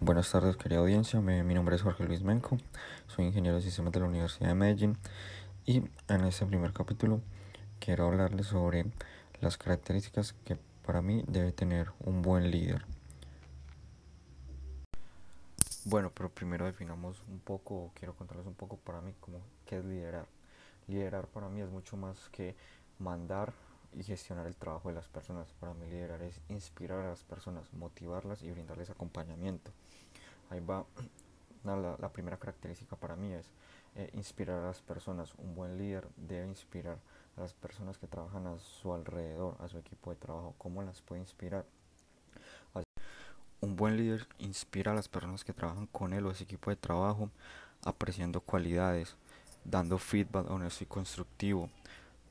Buenas tardes, querida audiencia. Mi, nombre es Jorge Luis Menco. Soy ingeniero de sistemas de la Universidad de Medellín. Y en este primer capítulo quiero hablarles sobre las características que para mí debe tener un buen líder. Bueno, pero primero definamos un poco, quiero contarles un poco para mí cómo, qué es liderar. Liderar para mí es mucho más que mandar y gestionar el trabajo de las personas. Para mí liderar es inspirar a las personas, motivarlas y brindarles acompañamiento. Ahí va la, primera característica para mí es eh, inspirar a las personas. Un buen líder debe inspirar a las personas que trabajan a su alrededor, a su equipo de trabajo. ¿Cómo las puede inspirar? Un buen líder inspira a las personas que trabajan con él o ese equipo de trabajo, apreciando cualidades, dando feedback honesto y constructivo,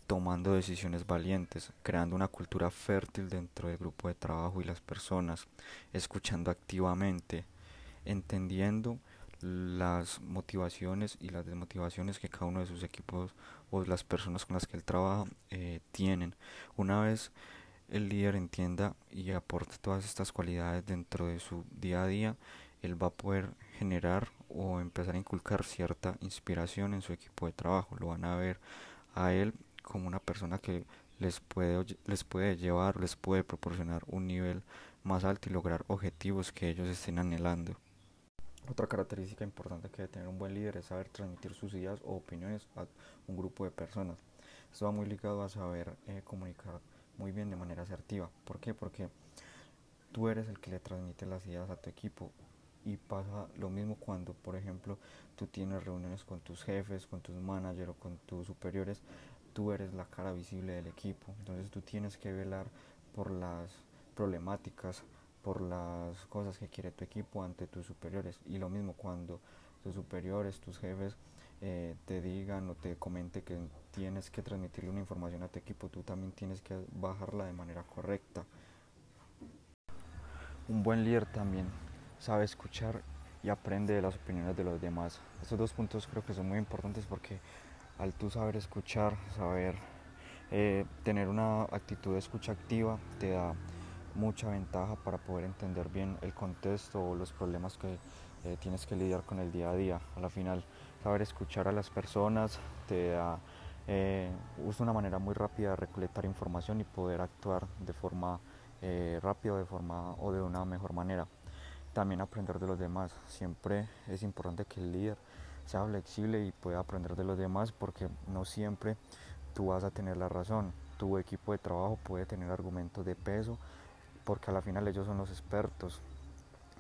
tomando decisiones valientes, creando una cultura fértil dentro del grupo de trabajo y las personas, escuchando activamente, entendiendo las motivaciones y las desmotivaciones que cada uno de sus equipos o las personas con las que él trabaja eh, tienen. Una vez el líder entienda y aporte todas estas cualidades dentro de su día a día, él va a poder generar o empezar a inculcar cierta inspiración en su equipo de trabajo. Lo van a ver a él como una persona que les puede, les puede llevar, les puede proporcionar un nivel más alto y lograr objetivos que ellos estén anhelando. Otra característica importante que debe tener un buen líder es saber transmitir sus ideas o opiniones a un grupo de personas. Esto va muy ligado a saber eh, comunicar muy bien de manera asertiva. ¿Por qué? Porque tú eres el que le transmite las ideas a tu equipo y pasa lo mismo cuando, por ejemplo, tú tienes reuniones con tus jefes, con tus managers o con tus superiores, tú eres la cara visible del equipo. Entonces tú tienes que velar por las problemáticas, por las cosas que quiere tu equipo ante tus superiores. Y lo mismo cuando tus superiores, tus jefes, eh, te digan o te comente que tienes que transmitirle una información a tu equipo, tú también tienes que bajarla de manera correcta. Un buen líder también sabe escuchar y aprende de las opiniones de los demás. Estos dos puntos creo que son muy importantes porque al tú saber escuchar, saber eh, tener una actitud de escucha activa, te da mucha ventaja para poder entender bien el contexto o los problemas que eh, tienes que lidiar con el día a día. A la final, saber escuchar a las personas te da eh, una manera muy rápida de recolectar información y poder actuar de forma eh, rápida de forma, o de una mejor manera. También aprender de los demás. Siempre es importante que el líder sea flexible y pueda aprender de los demás porque no siempre tú vas a tener la razón. Tu equipo de trabajo puede tener argumentos de peso porque a la final ellos son los expertos.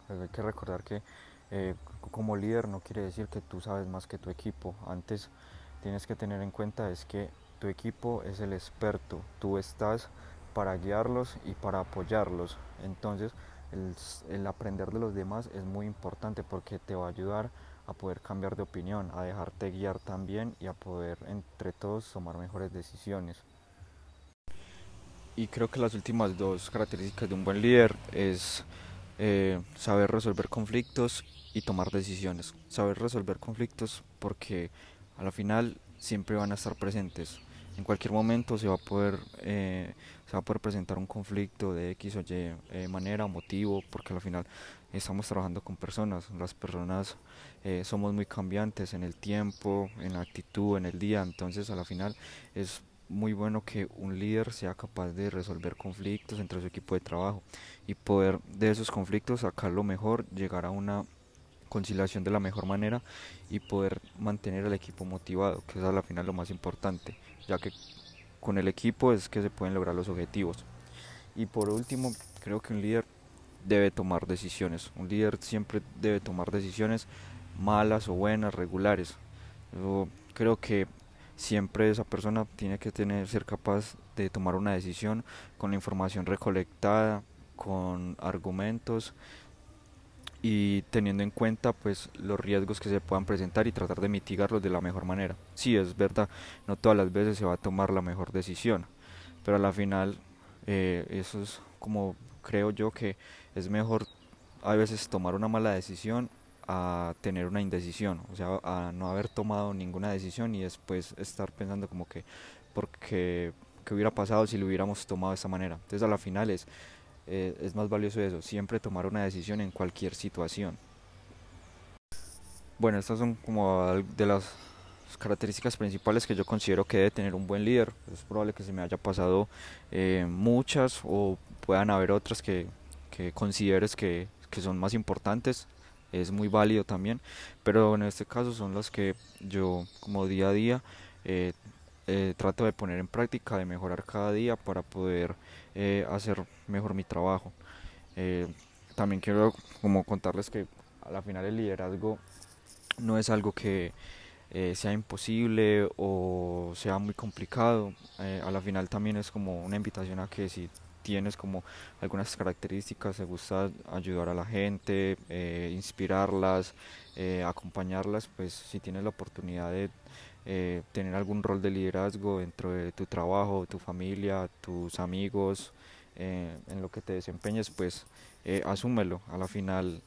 Pues hay que recordar que eh, como líder no quiere decir que tú sabes más que tu equipo. Antes tienes que tener en cuenta es que tu equipo es el experto. Tú estás para guiarlos y para apoyarlos. Entonces el, el aprender de los demás es muy importante porque te va a ayudar a poder cambiar de opinión, a dejarte guiar también y a poder entre todos tomar mejores decisiones. Y creo que las últimas dos características de un buen líder es eh, saber resolver conflictos y tomar decisiones. Saber resolver conflictos porque a la final siempre van a estar presentes. En cualquier momento se va a poder, eh, se va a poder presentar un conflicto de X o Y eh, manera, motivo, porque al final estamos trabajando con personas. Las personas somos muy cambiantes en el tiempo, en la actitud, en el día. Entonces a la final es muy bueno que un líder sea capaz de resolver conflictos entre su equipo de trabajo y poder de esos conflictos sacar lo mejor, llegar a una conciliación de la mejor manera y poder mantener al equipo motivado, que es a la final lo más importante, ya que con el equipo es que se pueden lograr los objetivos. Y por último, creo que un líder debe tomar decisiones. Un líder siempre debe tomar decisiones malas o buenas, regulares. Yo creo que siempre esa persona tiene que tener ser capaz de tomar una decisión con la información recolectada, con argumentos y teniendo en cuenta pues los riesgos que se puedan presentar y tratar de mitigarlos de la mejor manera. Sí, es verdad, no todas las veces se va a tomar la mejor decisión, pero a la final eh, eso es como creo yo que es mejor a veces tomar una mala decisión a tener una indecisión, o sea, a no haber tomado ninguna decisión y después estar pensando como que porque qué hubiera pasado si lo hubiéramos tomado de esta manera. Entonces a la final es es más valioso eso, siempre tomar una decisión en cualquier situación. Bueno, estas son como de las características principales que yo considero que debe tener un buen líder. Es probable que se me haya pasado muchas o puedan haber otras que, que consideres que, que son más importantes es muy válido también, pero en este caso son las que yo como día a día eh, eh, trato de poner en práctica, de mejorar cada día para poder eh, hacer mejor mi trabajo. también quiero como contarles que a la final el liderazgo no es algo que sea imposible o sea muy complicado, a la final también es como una invitación a que si tienes como algunas características, te gusta ayudar a la gente, eh, inspirarlas, eh, acompañarlas, pues si tienes la oportunidad de eh, tener algún rol de liderazgo dentro de tu trabajo, tu familia, tus amigos, en lo que te desempeñes, pues asúmelo. A la final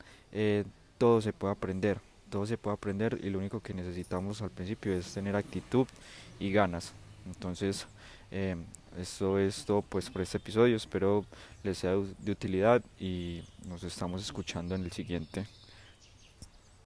todo se puede aprender, todo se puede aprender y lo único que necesitamos al principio es tener actitud y ganas. Entonces, esto es todo pues por este episodio, espero les sea de utilidad y nos estamos escuchando en el siguiente.